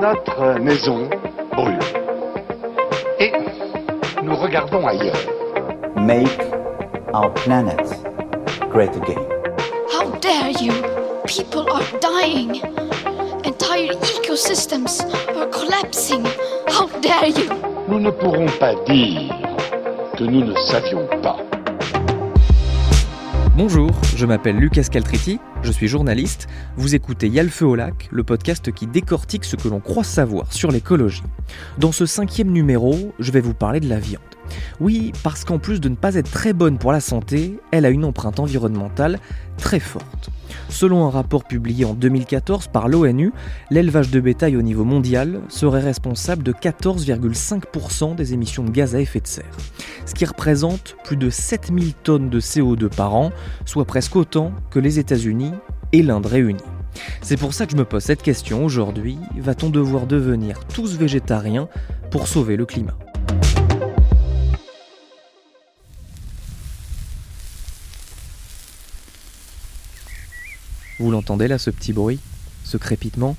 Notre maison brûle. Et nous regardons ailleurs. Make our planet great again. How dare you? People are dying. Entire ecosystems are collapsing. How dare you? Nous ne pourrons pas dire que nous ne savions pas. Bonjour, je m'appelle Lucas Caltriti, je suis journaliste. Vous écoutez Y'a le au lac, le podcast qui décortique ce que l'on croit savoir sur l'écologie. Dans ce cinquième numéro, je vais vous parler de la viande. Oui, parce qu'en plus de ne pas être très bonne pour la santé, elle a une empreinte environnementale très forte. Selon un rapport publié en 2014 par l'ONU, l'élevage de bétail au niveau mondial serait responsable de 14,5% des émissions de gaz à effet de serre, ce qui représente plus de 7000 tonnes de CO2 par an, soit presque autant que les États-Unis et l'Inde réunis. C'est pour ça que je me pose cette question aujourd'hui, va-t-on devoir devenir tous végétariens pour sauver le climat? Vous l'entendez là, ce petit bruit Ce crépitement?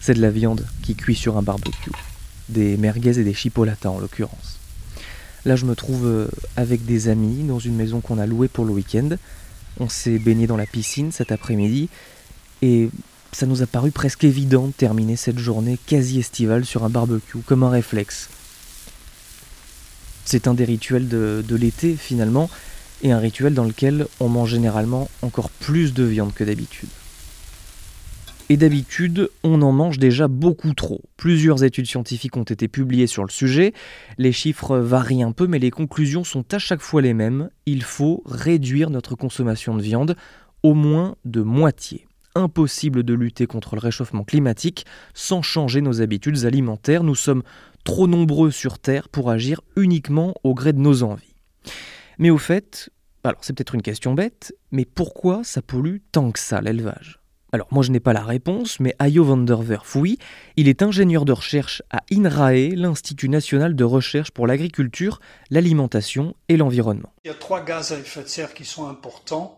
C'est de la viande qui cuit sur un barbecue. Des merguez et des chipolatas en l'occurrence. Là, je me trouve euh, avec des amis dans une maison qu'on a louée pour le week-end. On s'est baigné dans la piscine cet après-midi et ça nous a paru presque évident de terminer cette journée quasi estivale sur un barbecue, comme un réflexe. C'est un des rituels de, de l'été finalement, et un rituel dans lequel on mange généralement encore plus de viande que d'habitude. Et d'habitude, on en mange déjà beaucoup trop. Plusieurs études scientifiques ont été publiées sur le sujet. Les chiffres varient un peu, mais les conclusions sont à chaque fois les mêmes. Il faut réduire notre consommation de viande au moins de moitié. Impossible de lutter contre le réchauffement climatique sans changer nos habitudes alimentaires. Nous sommes trop nombreux sur Terre pour agir uniquement au gré de nos envies. Mais au fait, alors c'est peut-être une question bête, mais pourquoi ça pollue tant que ça l'élevage? Alors moi je n'ai pas la réponse, mais Ayo van der Werf, oui, il est ingénieur de recherche à INRAE, l'Institut national de recherche pour l'agriculture, l'alimentation et l'environnement. Il y a trois gaz à effet de serre qui sont importants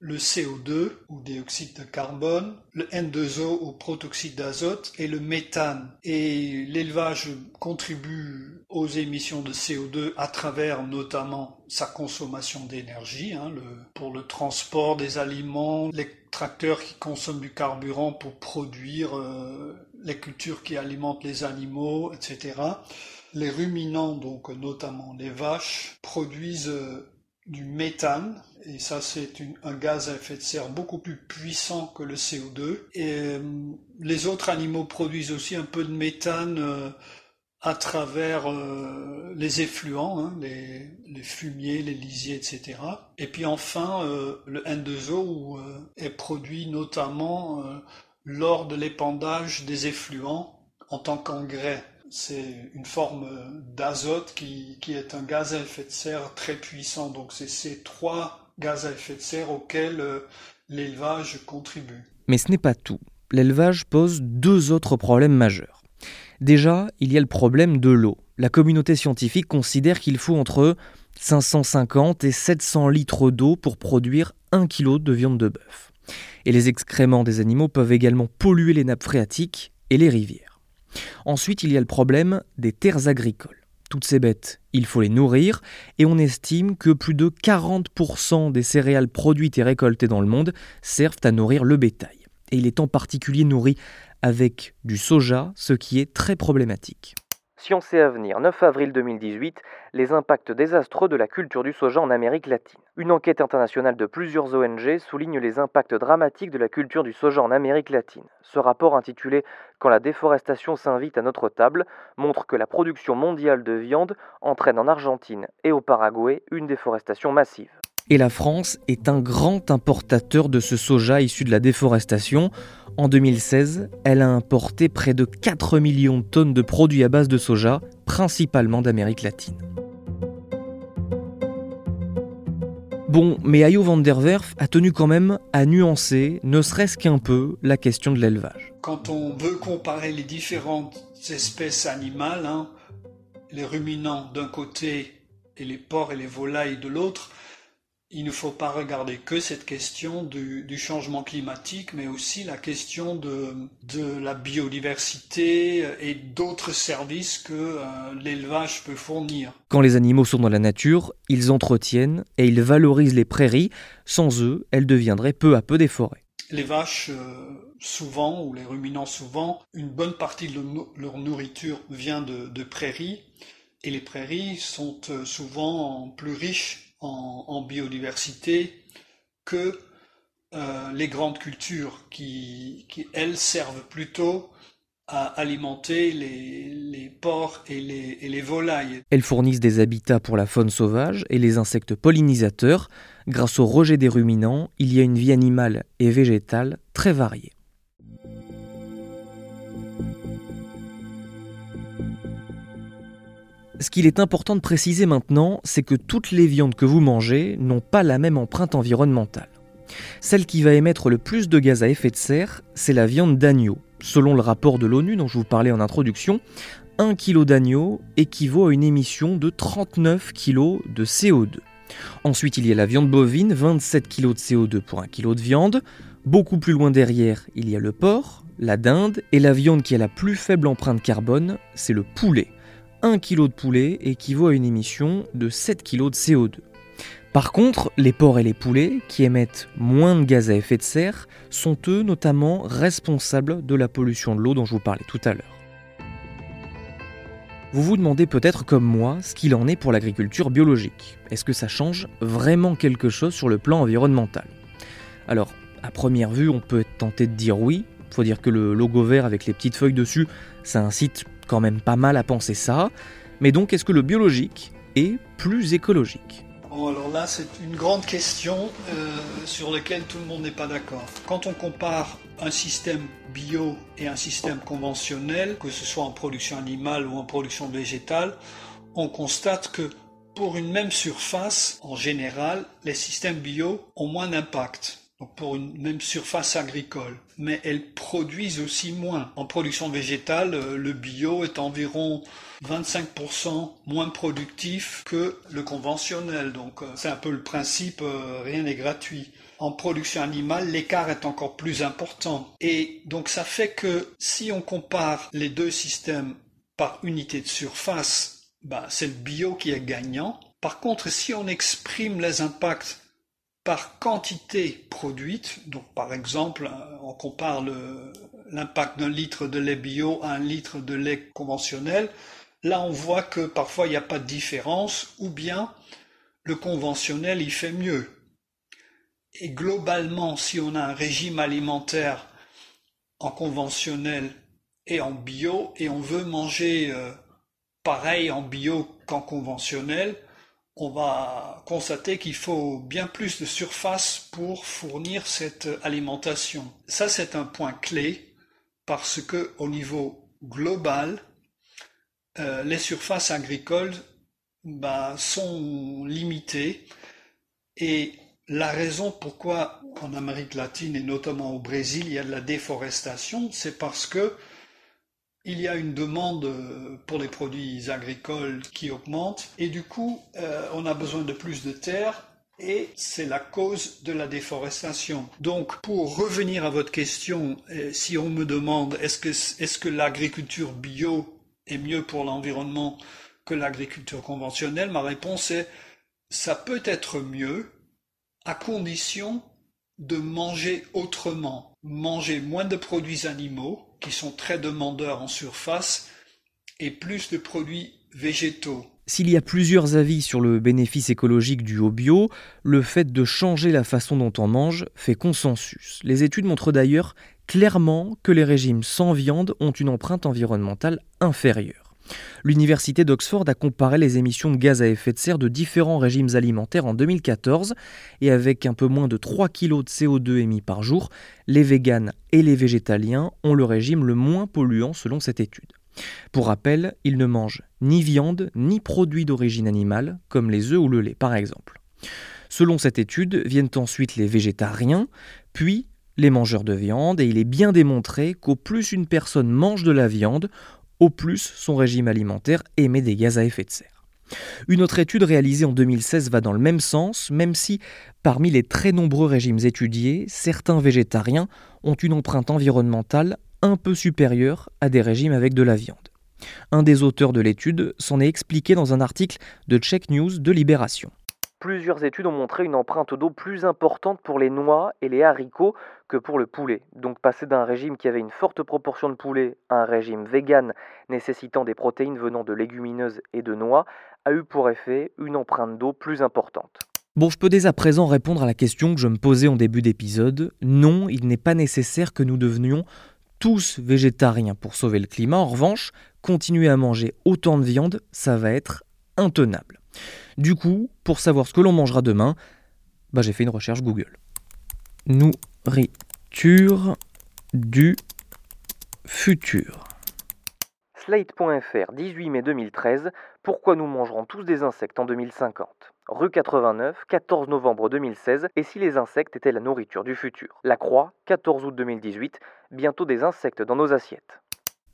le CO2 ou dioxyde de carbone, le N2O ou protoxyde d'azote et le méthane. Et l'élevage contribue aux émissions de CO2 à travers notamment sa consommation d'énergie, hein, pour le transport des aliments, les tracteurs qui consomment du carburant pour produire euh, les cultures qui alimentent les animaux, etc. Les ruminants, donc notamment les vaches, produisent euh, du méthane, et ça c'est un gaz à effet de serre beaucoup plus puissant que le CO2. Et euh, les autres animaux produisent aussi un peu de méthane euh, à travers euh, les effluents, hein, les, les, fumiers, les lisiers, etc. Et puis enfin, le N2O est produit notamment lors de l'épandage des effluents en tant qu'engrais c'est une forme d'azote qui, est un gaz à effet de serre très puissant. Donc c'est ces trois gaz à effet de serre auxquels euh, l'élevage contribue. Mais ce n'est pas tout. L'élevage pose deux autres problèmes majeurs. Déjà, il y a le problème de l'eau. La communauté scientifique considère qu'il faut entre 550 et 700 litres d'eau pour produire 1 kg de viande de bœuf. Et les excréments des animaux peuvent également polluer les nappes phréatiques et les rivières. Ensuite, il y a le problème des terres agricoles. Toutes ces bêtes, il faut les nourrir, et on estime que plus de 40% des céréales produites et récoltées dans le monde servent à nourrir le bétail. Et il est en particulier nourri avec du soja, ce qui est très problématique. Science et Avenir, 9 avril 2018, les impacts désastreux de la culture du soja en Amérique latine. Une enquête internationale de plusieurs ONG souligne les impacts dramatiques de la culture du soja en Amérique latine. Ce rapport intitulé Quand la déforestation s'invite à notre table montre que la production mondiale de viande entraîne en Argentine et au Paraguay une déforestation massive. Et la France est un grand importateur de ce soja issu de la déforestation. En 2016, elle a importé près de 4 millions de tonnes de produits à base de soja, principalement d'Amérique latine. Bon, mais Ayo van der Werf a tenu quand même à nuancer, ne serait-ce qu'un peu, la question de l'élevage. Quand on veut comparer les différentes espèces animales, hein, les ruminants d'un côté et les porcs et les volailles de l'autre, il ne faut pas regarder que cette question du, changement climatique, mais aussi la question de, de la biodiversité et d'autres services que euh, l'élevage peut fournir. Quand les animaux sont dans la nature, ils entretiennent et ils valorisent les prairies. Sans eux, elles deviendraient peu à peu des forêts. Les vaches, euh, souvent, ou les ruminants souvent, une bonne partie de leur nourriture vient de, de prairies, et les prairies sont euh, souvent plus riches en, biodiversité que euh, les grandes cultures qui, elles, servent plutôt à alimenter les, porcs et les, et les, volailles. Elles fournissent des habitats pour la faune sauvage et les insectes pollinisateurs. Grâce au rejet des ruminants, il y a une vie animale et végétale très variée. Ce qu'il est important de préciser maintenant, c'est que toutes les viandes que vous mangez n'ont pas la même empreinte environnementale. Celle qui va émettre le plus de gaz à effet de serre, c'est la viande d'agneau. Selon le rapport de l'ONU dont je vous parlais en introduction, 1 kg d'agneau équivaut à une émission de 39 kg de CO2. Ensuite, il y a la viande bovine, 27 kg de CO2 pour 1 kg de viande. Beaucoup plus loin derrière, il y a le porc, la dinde, et la viande qui a la plus faible empreinte carbone, c'est le poulet. 1 kg de poulet équivaut à une émission de 7 kg de CO2. Par contre, les porcs et les poulets, qui émettent moins de gaz à effet de serre, sont eux notamment responsables de la pollution de l'eau dont je vous parlais tout à l'heure. Vous vous demandez peut-être comme moi ce qu'il en est pour l'agriculture biologique. Est-ce que ça change vraiment quelque chose sur le plan environnemental? Alors, à première vue, on peut être tenté de dire oui. Il faut dire que le logo vert avec les petites feuilles dessus, ça incite quand même pas mal à penser ça. Mais donc, est-ce que le biologique est plus écologique? Alors là, c'est une grande question euh, sur laquelle tout le monde n'est pas d'accord. Quand on compare un système bio et un système conventionnel, que ce soit en production animale ou en production végétale, on constate que pour une même surface, en général, les systèmes bio ont moins d'impact pour une même surface agricole. Mais elles produisent aussi moins. En production végétale, euh, le bio est environ 25% moins productif que le conventionnel. Donc euh, c'est un peu le principe, euh, rien n'est gratuit. En production animale, l'écart est encore plus important. Et donc ça fait que si on compare les deux systèmes par unité de surface, bah, c'est le bio qui est gagnant. Par contre, si on exprime les impacts par quantité produite. Donc, par exemple, euh, on compare l'impact d'un litre de lait bio à un litre de lait conventionnel. Là, on voit que parfois il n'y a pas de différence, ou bien le conventionnel il fait mieux. Et globalement, si on a un régime alimentaire en conventionnel et en bio, et on veut manger euh, pareil en bio qu'en conventionnel, on va constater qu'il faut bien plus de surface pour fournir cette alimentation. Ça, c'est un point clé parce que au niveau global, euh, les surfaces agricoles bah, sont limitées et la raison pourquoi en Amérique latine et notamment au Brésil il y a de la déforestation, c'est parce que il y a une demande euh, pour les produits agricoles qui augmente. Et du coup euh, on a besoin de plus de terre et c'est la cause de la déforestation. Donc pour revenir à votre question, euh, si on me demande est-ce que, est que l'agriculture bio est mieux pour l'environnement que l'agriculture conventionnelle, ma réponse est ça peut être mieux à condition de manger autrement, manger moins de produits animaux, qui sont très demandeurs en surface et plus de produits végétaux. S'il y a plusieurs avis sur le bénéfice écologique du haut bio, le fait de changer la façon dont on mange fait consensus. Les études montrent d'ailleurs clairement que les régimes sans viande ont une empreinte environnementale inférieure. L'Université d'Oxford a comparé les émissions de gaz à effet de serre de différents régimes alimentaires en 2014 et avec un peu moins de 3 kg de CO2 émis par jour, les véganes et les végétaliens ont le régime le moins polluant selon cette étude. Pour rappel, ils ne mangent ni viande ni produits d'origine animale, comme les œufs ou le lait par exemple. Selon cette étude, viennent ensuite les végétariens, puis les mangeurs de viande, et il est bien démontré qu'au plus une personne mange de la viande, au plus son régime alimentaire émet des gaz à effet de serre. Une autre étude réalisée en 2016 va dans le même sens, même si, parmi les très nombreux régimes étudiés, certains végétariens ont une empreinte environnementale un peu supérieure à des régimes avec de la viande. Un des auteurs de l'étude s'en est expliqué dans un article de Check News de Libération. Plusieurs études ont montré une empreinte d'eau plus importante pour les noix et les haricots que pour le poulet. Donc passer d'un régime qui avait une forte proportion de poulet à un régime vegan nécessitant des protéines venant de légumineuses et de noix a eu pour effet une empreinte d'eau plus importante. Bon, je peux dès à présent répondre à la question que je me posais en début d'épisode. Non, il n'est pas nécessaire que nous devenions tous végétariens pour sauver le climat. En revanche, continuer à manger autant de viande, ça va être intenable. Du coup, pour savoir ce que l'on mangera demain, bah, j'ai fait une recherche Google. Nourriture du futur. Slate.fr, 18 mai 2013. Pourquoi nous mangerons tous des insectes en 2050 Rue 89, 14 novembre 2016. Et si les insectes étaient la nourriture du futur? La Croix, 14 août 2018. Bientôt des insectes dans nos assiettes.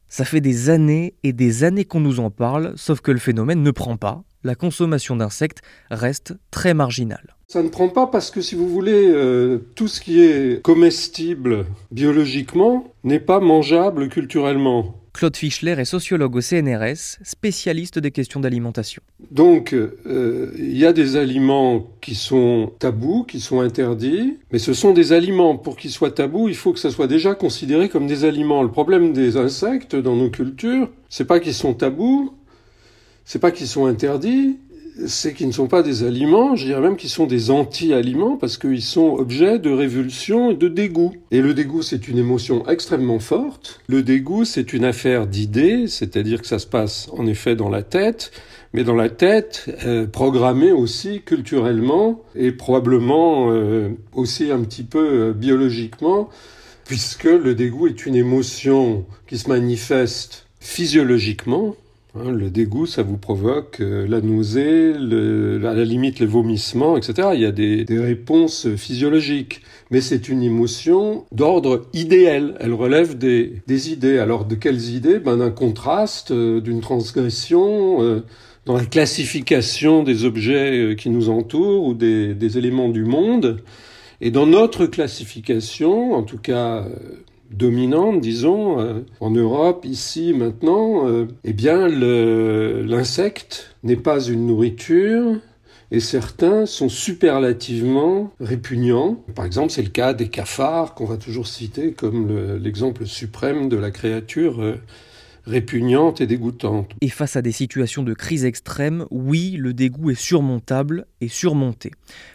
Ça fait des années et des années qu'on nous en parle, sauf que le phénomène ne prend pas la consommation d'insectes reste très marginale. Ça ne prend pas parce que si vous voulez, euh, tout ce qui est comestible biologiquement n'est pas mangeable culturellement. Claude Fischler est sociologue au CNRS, spécialiste des questions d'alimentation. Donc, euh, il y a des aliments qui sont tabous, qui sont interdits, mais ce sont des aliments. Pour qu'ils soient tabous, il faut que ça soit déjà considéré comme des aliments. Le problème des insectes dans nos cultures, c'est pas qu'ils sont tabous, c'est pas qu'ils sont interdits, c'est qu'ils ne sont pas des aliments, je dirais même qu'ils sont des anti-aliments parce qu'ils sont objets de révulsion et de dégoût. Et le dégoût, c'est une émotion extrêmement forte. Le dégoût, c'est une affaire d'idées, c'est-à-dire que ça se passe en effet dans la tête, mais dans la tête, euh, programmée aussi culturellement et probablement euh, aussi un petit peu euh, biologiquement, puisque le dégoût est une émotion qui se manifeste physiologiquement, le dégoût, ça vous provoque euh, la nausée, à la limite les vomissements, etc. Il y a des, réponses physiologiques. Mais c'est une émotion d'ordre idéal. Elle relève des, idées. Alors de quelles idées? Ben, D'un contraste, euh, d'une transgression, euh, dans la classification des objets qui nous entourent ou des, des éléments du monde. Et dans notre classification, en tout cas dominante, disons, euh, en Europe, ici, maintenant, euh, eh bien, l'insecte n'est pas une nourriture, et certains sont superlativement répugnants. Par exemple, c'est le cas des cafards qu'on va toujours citer comme l'exemple suprême de la créature euh, répugnante et dégoûtante. Et face à des situations de crise extrême, oui, le dégoût est surmontable et surmonté.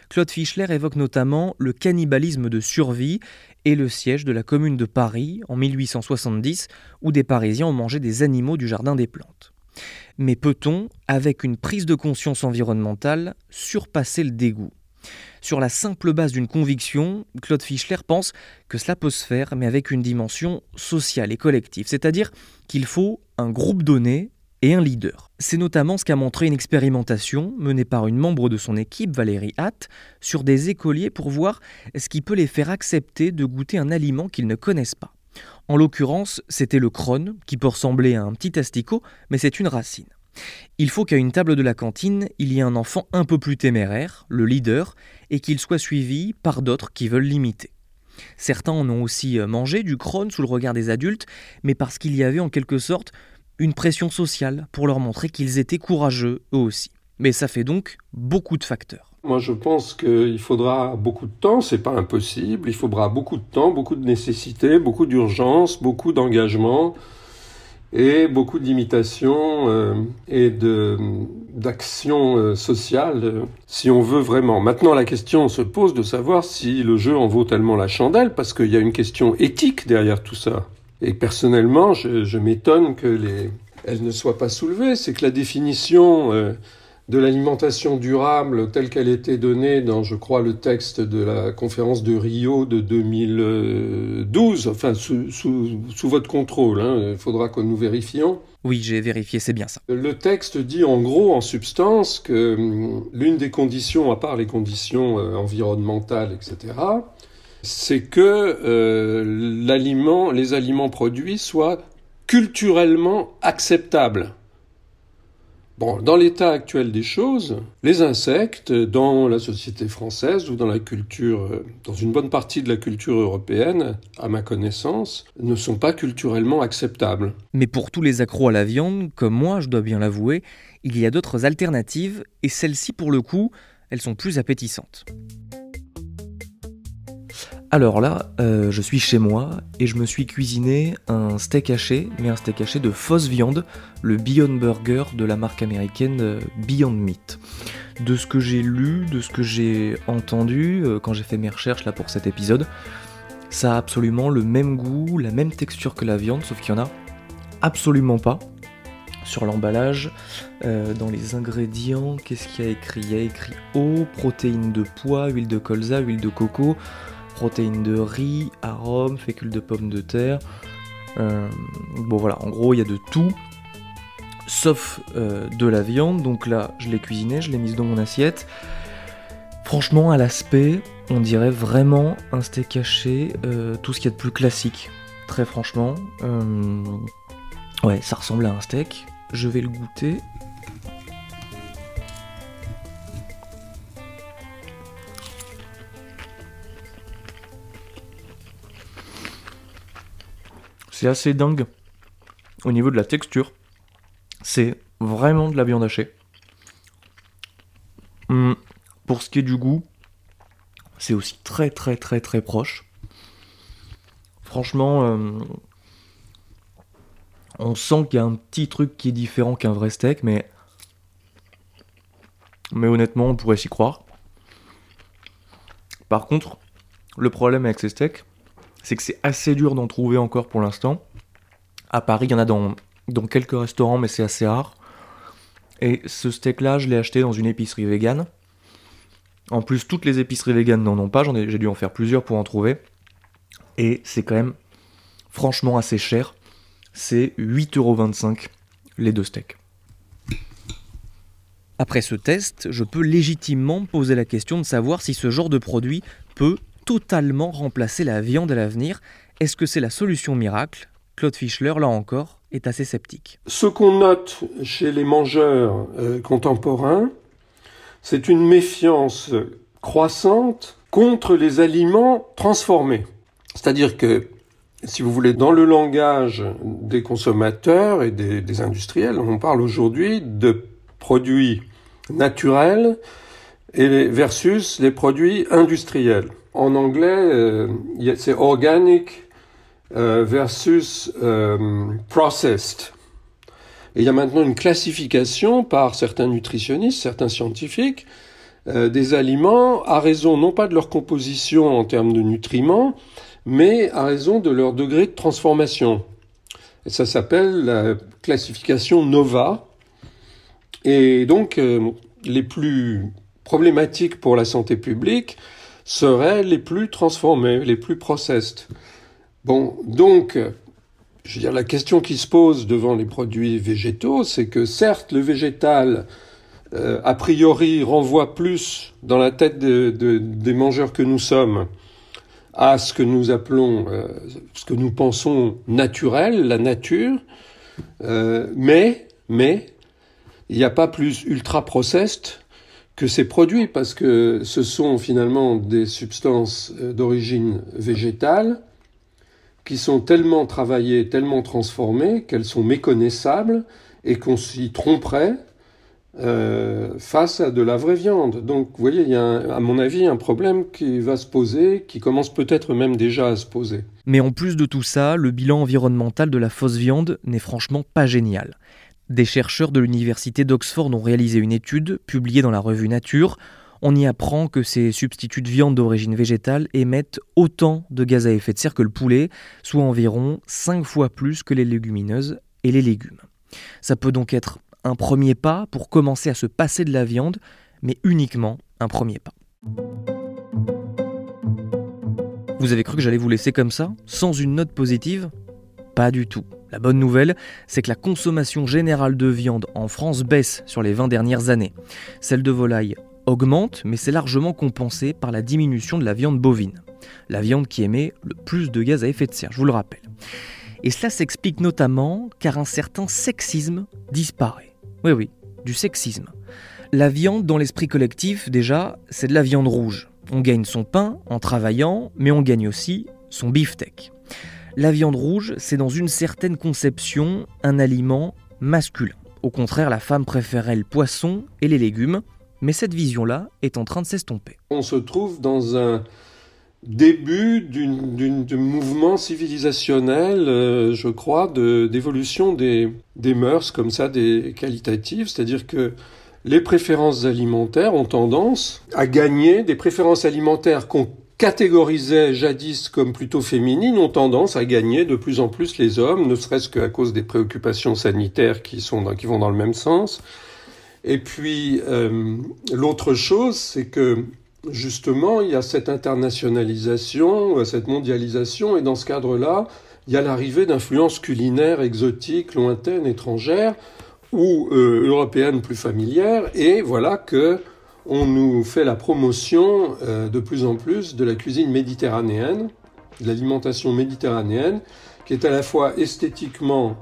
Claude Fischler évoque notamment le cannibalisme de survie et le siège de la commune de Paris en 1870 où des Parisiens ont mangé des animaux du Jardin des Plantes. Mais peut-on, avec une prise de conscience environnementale, surpasser le dégoût? Sur la simple base d'une conviction, Claude Fischler pense que cela peut se faire, mais avec une dimension sociale et collective, c'est-à-dire qu'il faut un groupe donné et un leader. C'est notamment ce qu'a montré une expérimentation menée par une membre de son équipe, Valérie Hatt, sur des écoliers pour voir ce qui peut les faire accepter de goûter un aliment qu'ils ne connaissent pas. En l'occurrence, c'était le crône, qui peut ressembler à un petit asticot, mais c'est une racine. Il faut qu'à une table de la cantine, il y ait un enfant un peu plus téméraire, le leader, et qu'il soit suivi par d'autres qui veulent l'imiter. Certains en ont aussi mangé du crône sous le regard des adultes, mais parce qu'il y avait en quelque sorte une pression sociale pour leur montrer qu'ils étaient courageux eux aussi. Mais ça fait donc beaucoup de facteurs. Moi, je pense qu'il faudra beaucoup de temps, c'est pas impossible. Il faudra beaucoup de temps, beaucoup de nécessité, beaucoup d'urgence, beaucoup d'engagement et beaucoup d'imitation euh, et d'action euh, sociale euh, si on veut vraiment. Maintenant, la question se pose de savoir si le jeu en vaut tellement la chandelle parce qu'il y a une question éthique derrière tout ça. Et personnellement, je, m'étonne que les, elle ne soit pas soulevée. C'est que la définition euh, de l'alimentation durable telle qu'elle était donnée dans, je crois, le texte de la conférence de Rio de 2012, enfin sous, sous, votre contrôle, hein, il faudra que nous vérifions. Oui, j'ai vérifié, c'est bien ça. Le texte dit en gros, en substance, que hum, l'une des conditions, à part les conditions euh, environnementales, etc., c'est que euh, les aliments produits soient culturellement acceptables. Bon, dans l'état actuel des choses, les insectes, dans la société française ou dans la culture, euh, dans une bonne partie de la culture européenne, à ma connaissance, ne sont pas culturellement acceptables. Mais pour tous les accros à la viande, comme moi, je dois bien l'avouer, il y a d'autres alternatives, et celles-ci, pour le coup, elles sont plus appétissantes. Alors là, euh, je suis chez moi et je me suis cuisiné un steak haché, mais un steak haché de fausse viande, le Beyond Burger de la marque américaine euh, Beyond Meat. De ce que j'ai lu, de ce que j'ai entendu euh, quand j'ai fait mes recherches là pour cet épisode, ça a absolument le même goût, la même texture que la viande, sauf qu'il y en a absolument pas. Sur l'emballage, dans les ingrédients, qu'est-ce qu'il y a écrit? Il y a écrit eau, protéines de pois, huile de colza, huile de coco, protéines de riz, arômes, fécule de pommes de terre. Euh, bon voilà, en gros il y a de tout, sauf euh, de la viande. Donc là, je l'ai cuisiné, je l'ai mise dans mon assiette. Franchement, à l'aspect, on dirait vraiment un steak haché, euh, tout ce qu'il y a de plus classique. Très franchement. ouais, ça ressemble à un steak. Je vais le goûter. C'est assez dingue au niveau de la texture. C'est vraiment de la viande hachée. Hum, pour ce qui est du goût, c'est aussi très très très très proche. Franchement, euh, on sent qu'il y a un petit truc qui est différent qu'un vrai steak, mais mais honnêtement, on pourrait s'y croire. Par contre, le problème avec ces steaks, c'est que c'est assez dur d'en trouver encore pour l'instant. À Paris, il y en a dans, quelques restaurants, mais c'est assez rare. Et ce steak-là, je l'ai acheté dans une épicerie végane. En plus, toutes les épiceries véganes n'en ont pas, j'ai dû en faire plusieurs pour en trouver. Et c'est quand même franchement assez cher. C'est 8,25€ les deux steaks. Après ce test, je peux légitimement poser la question de savoir si ce genre de produit peut totalement remplacer la viande à l'avenir. Est-ce que c'est la solution miracle? Claude Fischler, là encore, est assez sceptique. Ce qu'on note chez les mangeurs euh, contemporains, c'est une méfiance croissante contre les aliments transformés. C'est-à-dire que, si vous voulez, dans le langage des consommateurs et des, des industriels, on parle aujourd'hui de produits naturels et versus les produits industriels. En anglais, euh, c'est organic euh, versus euh, processed. Et il y a maintenant une classification par certains nutritionnistes, certains scientifiques, des aliments à raison non pas de leur composition en termes de nutriments, mais à raison de leur degré de transformation. Et ça s'appelle la classification NOVA. Et donc, les plus problématiques pour la santé publique seraient les plus transformés, les plus processed. Bon, donc, je veux dire, la question qui se pose devant les produits végétaux, c'est que certes, le végétal, euh, a priori, renvoie plus dans la tête des mangeurs que nous sommes à ce que nous appelons, euh, ce que nous pensons naturel, la nature, euh, mais, mais, il n'y a pas plus ultra processed que ces produits parce que ce sont finalement des substances euh, d'origine végétale qui sont tellement travaillées, tellement transformées qu'elles sont méconnaissables et qu'on s'y tromperait euh, face à de la vraie viande. Donc, vous voyez, il y a, à mon avis, un problème qui va se poser, qui commence peut-être même déjà à se poser. Mais en plus de tout ça, le bilan environnemental de la fausse viande n'est franchement pas génial. Des chercheurs de l'université d'Oxford ont réalisé une étude publiée dans la revue Nature. On y apprend que ces substituts de viande d'origine végétale émettent autant de gaz à effet de serre que le poulet, soit environ 5 fois plus que les légumineuses et les légumes. Ça peut donc être un premier pas pour commencer à se passer de la viande, mais uniquement un premier pas. Vous avez cru que j'allais vous laisser comme ça, sans une note positive? Pas du tout. La bonne nouvelle, c'est que la consommation générale de viande en France baisse sur les 20 dernières années. Celle de volaille augmente, mais c'est largement compensé par la diminution de la viande bovine, la viande qui émet le plus de gaz à effet de serre, je vous le rappelle. Et cela s'explique notamment car un certain sexisme disparaît. Oui, oui, du sexisme. La viande dans l'esprit collectif, déjà, c'est de la viande rouge. On gagne son pain en travaillant, mais on gagne aussi son beefsteak. La viande rouge, c'est dans une certaine conception un aliment masculin. Au contraire, la femme préférait le poisson et les légumes, mais cette vision-là est en train de s'estomper. On se trouve dans un début d'un mouvement civilisationnel, euh, je crois, d'évolution des, des mœurs comme ça, des qualitatives, c'est-à-dire que les préférences alimentaires ont tendance à gagner des préférences alimentaires qu'on catégorisait jadis comme plutôt féminines ont tendance à gagner de plus en plus les hommes, ne serait-ce qu'à cause des préoccupations sanitaires qui, sont qui vont dans le même sens. Et puis euh, l'autre chose, c'est que justement, il y a cette internationalisation, euh, cette mondialisation, et dans ce cadre-là, il y a l'arrivée d'influences culinaires exotiques, lointaines, étrangères, ou euh, européennes plus familières, et voilà que on nous fait la promotion euh, de plus en plus de la cuisine méditerranéenne, de l'alimentation méditerranéenne, qui est à la fois esthétiquement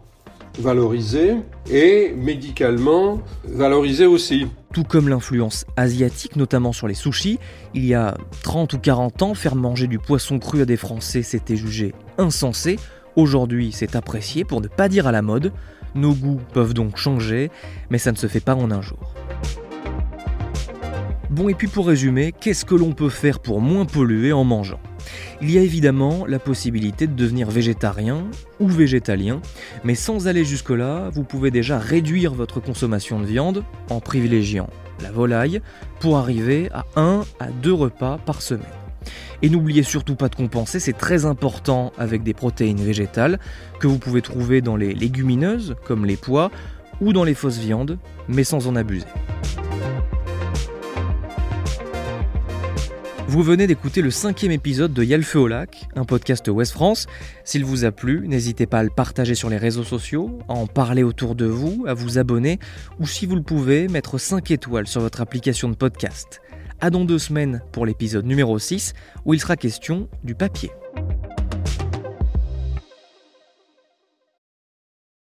valorisée et médicalement valorisée aussi. Tout comme l'influence asiatique, notamment sur les sushis, il y a 30 ou 40 ans, faire manger du poisson cru à des Français, c'était jugé insensé. Aujourd'hui, c'est apprécié pour ne pas dire à la mode. Nos goûts peuvent donc changer, mais ça ne se fait pas en un jour. Bon, et puis pour résumer, qu'est-ce que l'on peut faire pour moins polluer en mangeant? Il y a évidemment la possibilité de devenir végétarien ou végétalien, mais sans aller jusque-là, vous pouvez déjà réduire votre consommation de viande en privilégiant la volaille pour arriver à 1 à 2 repas par semaine. Et n'oubliez surtout pas de compenser, c'est très important avec des protéines végétales que vous pouvez trouver dans les légumineuses comme les pois ou dans les fausses viandes, mais sans en abuser. Vous venez d'écouter le cinquième épisode de Yalfeu au lac, un podcast Ouest France. S'il vous a plu, n'hésitez pas à le partager sur les réseaux sociaux, à en parler autour de vous, à vous abonner, ou si vous le pouvez, mettre 5 étoiles sur votre application de podcast. À dans deux semaines pour l'épisode numéro 6, où il sera question du papier.